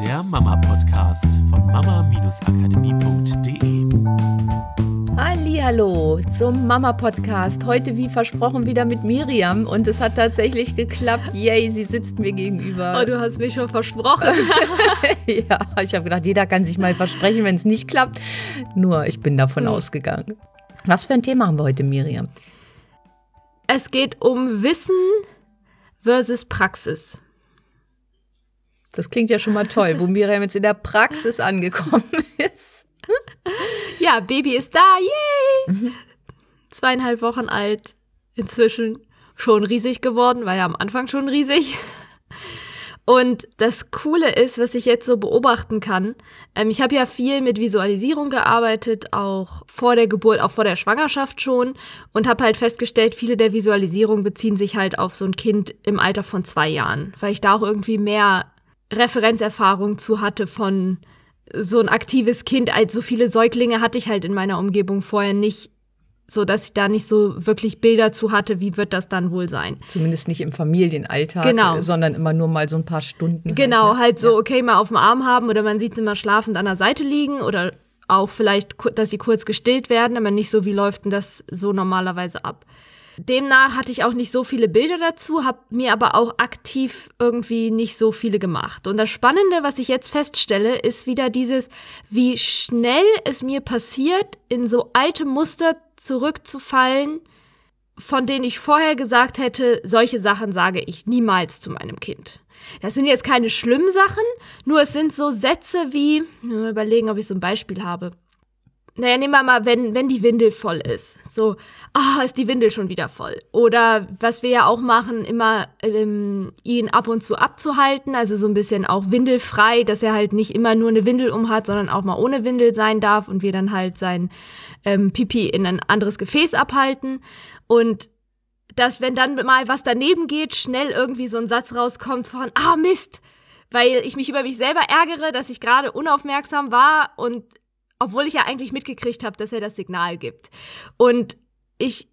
der Mama-Podcast von mama-akademie.de. Hallo zum Mama-Podcast. Heute, wie versprochen, wieder mit Miriam. Und es hat tatsächlich geklappt. Yay, sie sitzt mir gegenüber. Oh, du hast mich schon versprochen. ja, ich habe gedacht, jeder kann sich mal versprechen, wenn es nicht klappt. Nur, ich bin davon hm. ausgegangen. Was für ein Thema haben wir heute, Miriam? Es geht um Wissen versus Praxis. Das klingt ja schon mal toll, wo Miriam jetzt in der Praxis angekommen ist. Ja, Baby ist da, yay! Mhm. Zweieinhalb Wochen alt, inzwischen schon riesig geworden, war ja am Anfang schon riesig. Und das Coole ist, was ich jetzt so beobachten kann, ähm, ich habe ja viel mit Visualisierung gearbeitet, auch vor der Geburt, auch vor der Schwangerschaft schon und habe halt festgestellt, viele der Visualisierungen beziehen sich halt auf so ein Kind im Alter von zwei Jahren, weil ich da auch irgendwie mehr Referenzerfahrung zu hatte von so ein aktives Kind. Als so viele Säuglinge hatte ich halt in meiner Umgebung vorher nicht, so dass ich da nicht so wirklich Bilder zu hatte, wie wird das dann wohl sein. Zumindest nicht im Familienalltag, genau. sondern immer nur mal so ein paar Stunden. Halt, genau, halt, ne? halt so, okay, mal auf dem Arm haben oder man sieht sie mal schlafend an der Seite liegen oder auch vielleicht, dass sie kurz gestillt werden, aber nicht so, wie läuft denn das so normalerweise ab. Demnach hatte ich auch nicht so viele Bilder dazu, habe mir aber auch aktiv irgendwie nicht so viele gemacht. Und das Spannende, was ich jetzt feststelle, ist wieder dieses, wie schnell es mir passiert, in so alte Muster zurückzufallen, von denen ich vorher gesagt hätte, solche Sachen sage ich niemals zu meinem Kind. Das sind jetzt keine schlimmen Sachen, nur es sind so Sätze wie, überlegen, ob ich so ein Beispiel habe naja, nehmen wir mal, wenn, wenn die Windel voll ist. So, ah, oh, ist die Windel schon wieder voll. Oder was wir ja auch machen, immer ähm, ihn ab und zu abzuhalten, also so ein bisschen auch windelfrei, dass er halt nicht immer nur eine Windel umhat, sondern auch mal ohne Windel sein darf und wir dann halt sein ähm, Pipi in ein anderes Gefäß abhalten. Und dass, wenn dann mal was daneben geht, schnell irgendwie so ein Satz rauskommt von, ah Mist, weil ich mich über mich selber ärgere, dass ich gerade unaufmerksam war und obwohl ich ja eigentlich mitgekriegt habe, dass er das Signal gibt. Und ich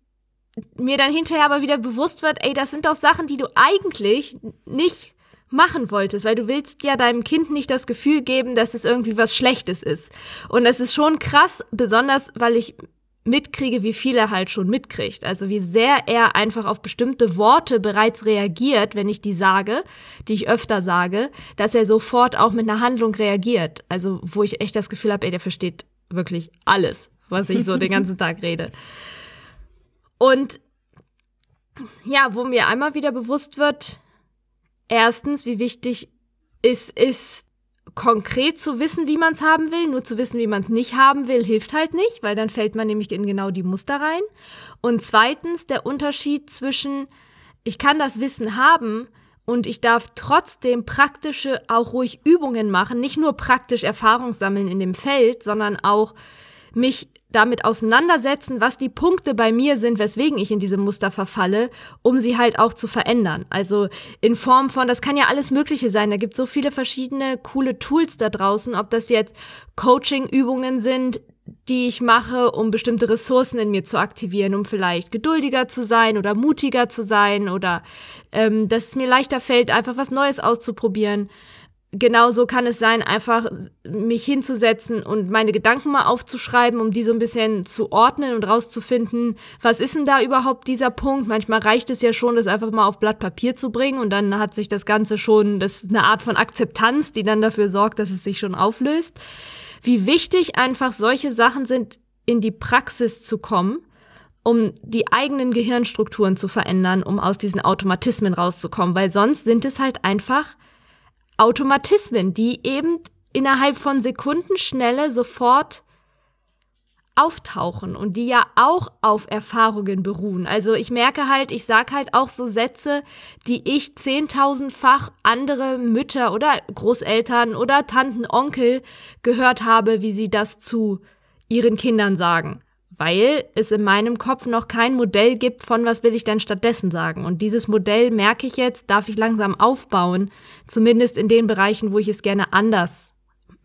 mir dann hinterher aber wieder bewusst wird, ey, das sind doch Sachen, die du eigentlich nicht machen wolltest, weil du willst ja deinem Kind nicht das Gefühl geben, dass es irgendwie was Schlechtes ist. Und das ist schon krass, besonders weil ich mitkriege, wie viel er halt schon mitkriegt. Also wie sehr er einfach auf bestimmte Worte bereits reagiert, wenn ich die sage, die ich öfter sage, dass er sofort auch mit einer Handlung reagiert. Also wo ich echt das Gefühl habe, ey, der versteht wirklich alles, was ich so den ganzen Tag rede. Und ja, wo mir einmal wieder bewusst wird, erstens, wie wichtig es ist, konkret zu wissen, wie man es haben will, nur zu wissen, wie man es nicht haben will, hilft halt nicht, weil dann fällt man nämlich in genau die Muster rein. Und zweitens der Unterschied zwischen, ich kann das Wissen haben und ich darf trotzdem praktische, auch ruhig Übungen machen, nicht nur praktisch Erfahrung sammeln in dem Feld, sondern auch mich damit auseinandersetzen, was die Punkte bei mir sind, weswegen ich in diese Muster verfalle, um sie halt auch zu verändern. Also in Form von, das kann ja alles Mögliche sein. Da gibt so viele verschiedene coole Tools da draußen, ob das jetzt Coaching-Übungen sind, die ich mache, um bestimmte Ressourcen in mir zu aktivieren, um vielleicht geduldiger zu sein oder mutiger zu sein oder ähm, dass es mir leichter fällt, einfach was Neues auszuprobieren genauso kann es sein, einfach mich hinzusetzen und meine Gedanken mal aufzuschreiben, um die so ein bisschen zu ordnen und rauszufinden, was ist denn da überhaupt dieser Punkt? Manchmal reicht es ja schon, das einfach mal auf Blatt Papier zu bringen und dann hat sich das Ganze schon, das ist eine Art von Akzeptanz, die dann dafür sorgt, dass es sich schon auflöst. Wie wichtig einfach solche Sachen sind, in die Praxis zu kommen, um die eigenen Gehirnstrukturen zu verändern, um aus diesen Automatismen rauszukommen, weil sonst sind es halt einfach Automatismen, die eben innerhalb von Sekundenschnelle sofort auftauchen und die ja auch auf Erfahrungen beruhen. Also ich merke halt, ich sag halt auch so Sätze, die ich zehntausendfach andere Mütter oder Großeltern oder Tanten, Onkel gehört habe, wie sie das zu ihren Kindern sagen weil es in meinem Kopf noch kein Modell gibt von was will ich denn stattdessen sagen. Und dieses Modell merke ich jetzt, darf ich langsam aufbauen, zumindest in den Bereichen, wo ich es gerne anders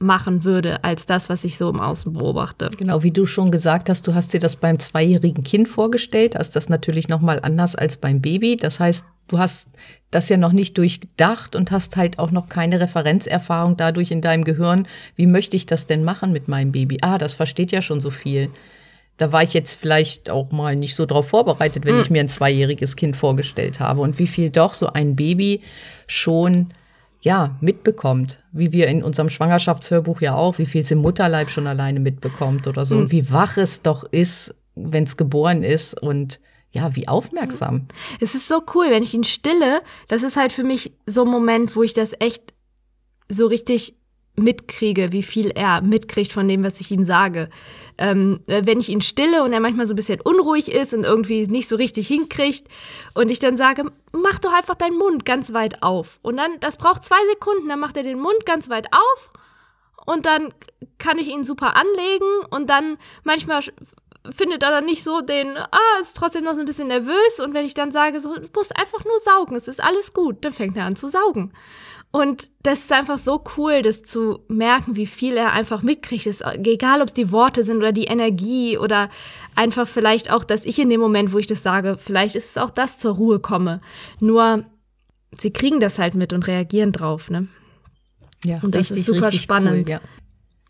machen würde, als das, was ich so im Außen beobachte. Genau, wie du schon gesagt hast, du hast dir das beim zweijährigen Kind vorgestellt, hast das natürlich nochmal anders als beim Baby. Das heißt, du hast das ja noch nicht durchdacht und hast halt auch noch keine Referenzerfahrung dadurch in deinem Gehirn. Wie möchte ich das denn machen mit meinem Baby? Ah, das versteht ja schon so viel. Da war ich jetzt vielleicht auch mal nicht so drauf vorbereitet, wenn hm. ich mir ein zweijähriges Kind vorgestellt habe und wie viel doch so ein Baby schon ja, mitbekommt, wie wir in unserem Schwangerschaftshörbuch ja auch, wie viel es im Mutterleib schon alleine mitbekommt oder so mhm. und wie wach es doch ist, wenn es geboren ist und ja, wie aufmerksam. Es ist so cool, wenn ich ihn stille, das ist halt für mich so ein Moment, wo ich das echt so richtig mitkriege, wie viel er mitkriegt von dem, was ich ihm sage. Ähm, äh, wenn ich ihn stille und er manchmal so ein bisschen unruhig ist und irgendwie nicht so richtig hinkriegt und ich dann sage, mach doch einfach deinen Mund ganz weit auf. Und dann, das braucht zwei Sekunden, dann macht er den Mund ganz weit auf und dann kann ich ihn super anlegen und dann manchmal findet er dann nicht so den, ah, ist trotzdem noch so ein bisschen nervös und wenn ich dann sage, so, du musst einfach nur saugen, es ist alles gut, dann fängt er an zu saugen. Und das ist einfach so cool, das zu merken, wie viel er einfach mitkriegt. Ist, egal, ob es die Worte sind oder die Energie oder einfach vielleicht auch, dass ich in dem Moment, wo ich das sage, vielleicht ist es auch das zur Ruhe komme. Nur sie kriegen das halt mit und reagieren drauf, ne? Ja, und das richtig, ist super spannend. Cool, ja.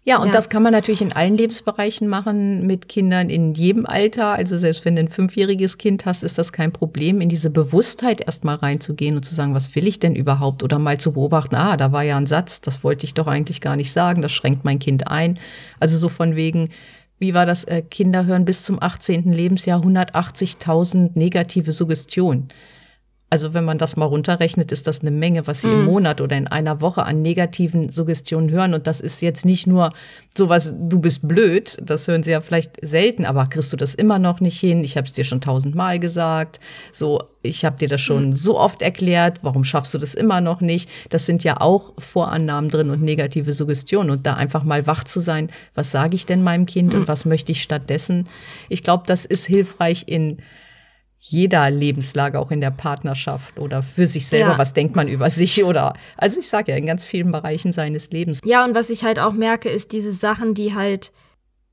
Ja, und ja. das kann man natürlich in allen Lebensbereichen machen, mit Kindern in jedem Alter. Also selbst wenn du ein fünfjähriges Kind hast, ist das kein Problem, in diese Bewusstheit erstmal reinzugehen und zu sagen, was will ich denn überhaupt? Oder mal zu beobachten, ah, da war ja ein Satz, das wollte ich doch eigentlich gar nicht sagen, das schränkt mein Kind ein. Also so von wegen, wie war das? Äh, Kinder hören bis zum 18. Lebensjahr 180.000 negative Suggestionen. Also wenn man das mal runterrechnet, ist das eine Menge, was Sie mm. im mhm. Monat oder in einer Woche an negativen Suggestionen hören. Und das ist jetzt nicht nur sowas, du bist blöd, das hören Sie ja vielleicht selten, aber kriegst du das immer noch nicht hin? Ich habe es dir schon tausendmal gesagt. So, ich habe dir das schon mm. so oft erklärt. Warum schaffst du das immer noch nicht? Das sind ja auch Vorannahmen drin und negative Suggestionen. Und da einfach mal wach zu sein, was sage ich denn meinem Kind mm. und mhm. was möchte ich stattdessen? Ich glaube, das ist hilfreich in jeder Lebenslage, auch in der Partnerschaft oder für sich selber, ja. was denkt man über sich oder, also ich sage ja, in ganz vielen Bereichen seines Lebens. Ja, und was ich halt auch merke, ist diese Sachen, die halt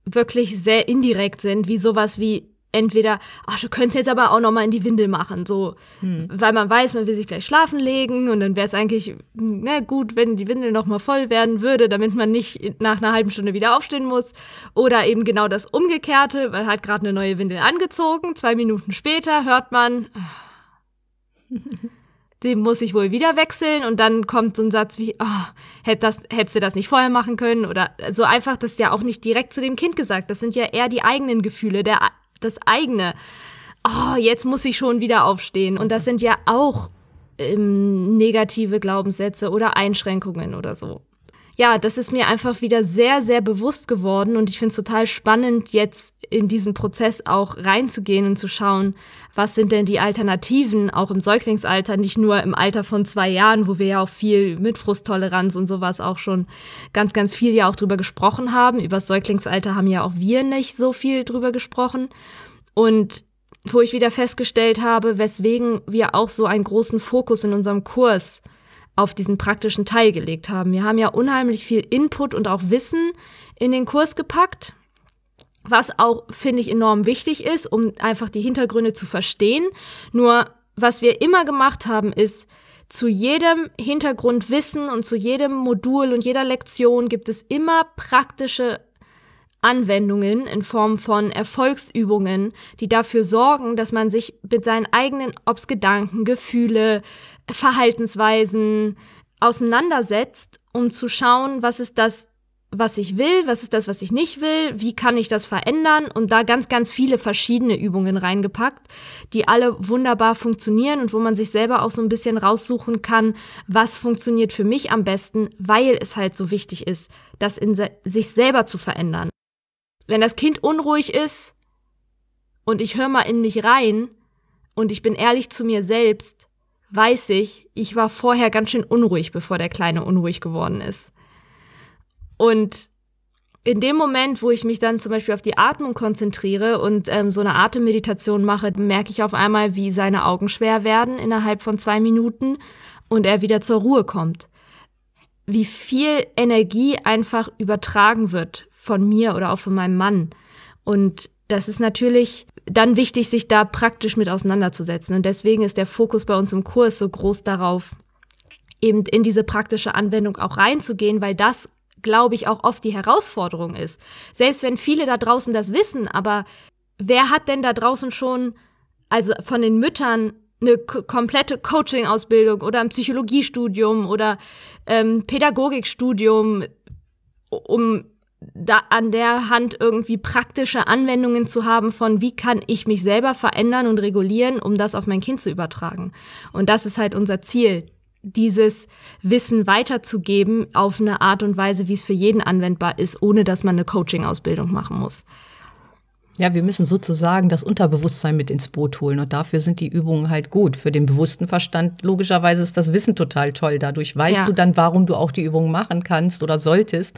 wirklich sehr indirekt sind, wie sowas wie entweder, ach, du könntest jetzt aber auch noch mal in die Windel machen, so, hm. weil man weiß, man will sich gleich schlafen legen und dann wäre es eigentlich, na gut, wenn die Windel noch mal voll werden würde, damit man nicht nach einer halben Stunde wieder aufstehen muss. Oder eben genau das Umgekehrte, weil hat gerade eine neue Windel angezogen, zwei Minuten später hört man, den muss ich wohl wieder wechseln und dann kommt so ein Satz wie, oh, hätt das, hättest du das nicht vorher machen können oder so einfach, das ist ja auch nicht direkt zu dem Kind gesagt. Das sind ja eher die eigenen Gefühle, der das eigene. Oh, jetzt muss ich schon wieder aufstehen. Und das sind ja auch ähm, negative Glaubenssätze oder Einschränkungen oder so. Ja, das ist mir einfach wieder sehr, sehr bewusst geworden und ich finde es total spannend, jetzt in diesen Prozess auch reinzugehen und zu schauen, was sind denn die Alternativen, auch im Säuglingsalter, nicht nur im Alter von zwei Jahren, wo wir ja auch viel mit Frusttoleranz und sowas auch schon ganz, ganz viel ja auch drüber gesprochen haben. Über das Säuglingsalter haben ja auch wir nicht so viel drüber gesprochen. Und wo ich wieder festgestellt habe, weswegen wir auch so einen großen Fokus in unserem Kurs auf diesen praktischen Teil gelegt haben. Wir haben ja unheimlich viel Input und auch Wissen in den Kurs gepackt, was auch, finde ich, enorm wichtig ist, um einfach die Hintergründe zu verstehen. Nur, was wir immer gemacht haben, ist, zu jedem Hintergrundwissen und zu jedem Modul und jeder Lektion gibt es immer praktische Anwendungen in Form von Erfolgsübungen, die dafür sorgen, dass man sich mit seinen eigenen, ob's Gedanken, Gefühle, Verhaltensweisen auseinandersetzt, um zu schauen, was ist das, was ich will, was ist das, was ich nicht will, wie kann ich das verändern und da ganz, ganz viele verschiedene Übungen reingepackt, die alle wunderbar funktionieren und wo man sich selber auch so ein bisschen raussuchen kann, was funktioniert für mich am besten, weil es halt so wichtig ist, das in sich selber zu verändern wenn das Kind unruhig ist und ich höre mal in mich rein und ich bin ehrlich zu mir selbst, weiß ich, ich war vorher ganz schön unruhig, bevor der Kleine unruhig geworden ist. Und in dem Moment, wo ich mich dann zum Beispiel auf die Atmung konzentriere und ähm, so eine Atemmeditation mache, merke ich auf einmal, wie seine Augen schwer werden innerhalb von zwei Minuten und er wieder zur Ruhe kommt. wie viel Energie einfach übertragen wird von mir oder auch von meinem Mann. Und das ist natürlich dann wichtig, sich da praktisch mit auseinanderzusetzen. Und deswegen ist der Fokus bei uns im Kurs so groß darauf, eben in diese praktische Anwendung auch reinzugehen, weil das, glaube ich, auch oft die Herausforderung ist. Selbst wenn viele da draußen das wissen, aber wer hat denn da draußen schon, also von den Müttern, eine komplette Coaching-Ausbildung oder ein Psychologiestudium oder ähm, Pädagogikstudium, um da an der Hand irgendwie praktische Anwendungen zu haben von wie kann ich mich selber verändern und regulieren, um das auf mein Kind zu übertragen. Und das ist halt unser Ziel, dieses Wissen weiterzugeben auf eine Art und Weise, wie es für jeden anwendbar ist, ohne dass man eine Coaching-Ausbildung machen muss. Ja, wir müssen sozusagen das Unterbewusstsein mit ins Boot holen und dafür sind die Übungen halt gut. Für den bewussten Verstand logischerweise ist das Wissen total toll. Dadurch weißt ja. du dann, warum du auch die Übungen machen kannst oder solltest.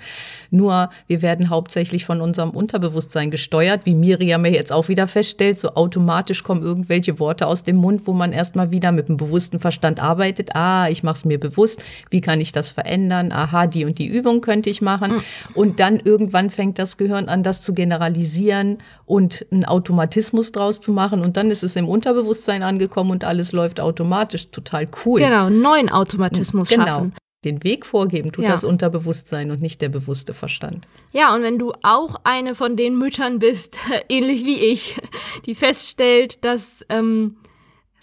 Nur wir werden hauptsächlich von unserem Unterbewusstsein gesteuert, wie Miriam ja jetzt auch wieder feststellt. So automatisch kommen irgendwelche Worte aus dem Mund, wo man erstmal wieder mit dem bewussten Verstand arbeitet. Ah, ich mache es mir bewusst. Wie kann ich das verändern? Aha, die und die Übung könnte ich machen. Mhm. Und dann irgendwann fängt das Gehirn an, das zu generalisieren und einen Automatismus draus zu machen. Und dann ist es im Unterbewusstsein angekommen und alles läuft automatisch. Total cool. Genau, einen neuen Automatismus genau. schaffen. Den Weg vorgeben tut ja. das Unterbewusstsein und nicht der bewusste Verstand. Ja, und wenn du auch eine von den Müttern bist, ähnlich wie ich, die feststellt, dass ähm,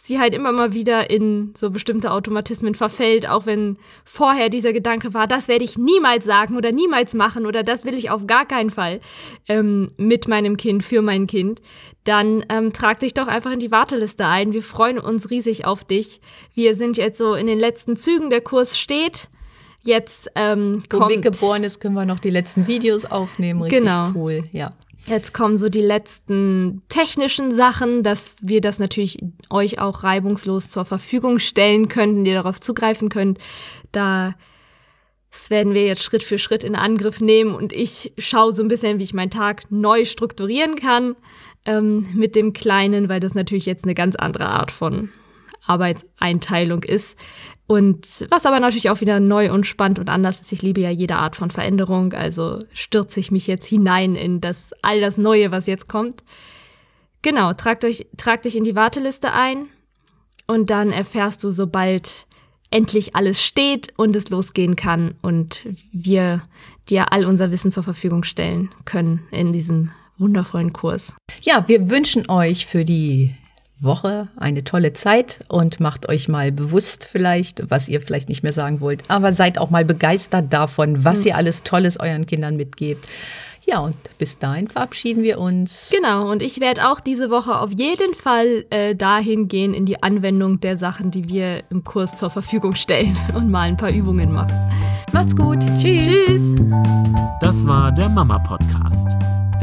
sie halt immer mal wieder in so bestimmte Automatismen verfällt, auch wenn vorher dieser Gedanke war, das werde ich niemals sagen oder niemals machen oder das will ich auf gar keinen Fall ähm, mit meinem Kind, für mein Kind, dann ähm, trag dich doch einfach in die Warteliste ein. Wir freuen uns riesig auf dich. Wir sind jetzt so in den letzten Zügen, der Kurs steht. Jetzt ähm, kommt. Wo geboren ist, können wir noch die letzten Videos aufnehmen. Richtig genau. cool, ja. Jetzt kommen so die letzten technischen Sachen, dass wir das natürlich euch auch reibungslos zur Verfügung stellen könnten, ihr darauf zugreifen könnt. Da das werden wir jetzt Schritt für Schritt in Angriff nehmen und ich schaue so ein bisschen, wie ich meinen Tag neu strukturieren kann ähm, mit dem Kleinen, weil das natürlich jetzt eine ganz andere Art von Arbeitseinteilung ist. Und was aber natürlich auch wieder neu und spannend und anders ist, ich liebe ja jede Art von Veränderung, also stürze ich mich jetzt hinein in das, all das Neue, was jetzt kommt. Genau, tragt euch, tragt dich in die Warteliste ein und dann erfährst du, sobald endlich alles steht und es losgehen kann und wir dir all unser Wissen zur Verfügung stellen können in diesem wundervollen Kurs. Ja, wir wünschen euch für die Woche eine tolle Zeit und macht euch mal bewusst vielleicht, was ihr vielleicht nicht mehr sagen wollt, aber seid auch mal begeistert davon, was mhm. ihr alles Tolles euren Kindern mitgebt. Ja, und bis dahin verabschieden wir uns. Genau, und ich werde auch diese Woche auf jeden Fall äh, dahin gehen in die Anwendung der Sachen, die wir im Kurs zur Verfügung stellen und mal ein paar Übungen machen. Macht's gut. Tschüss. Tschüss. Das war der Mama Podcast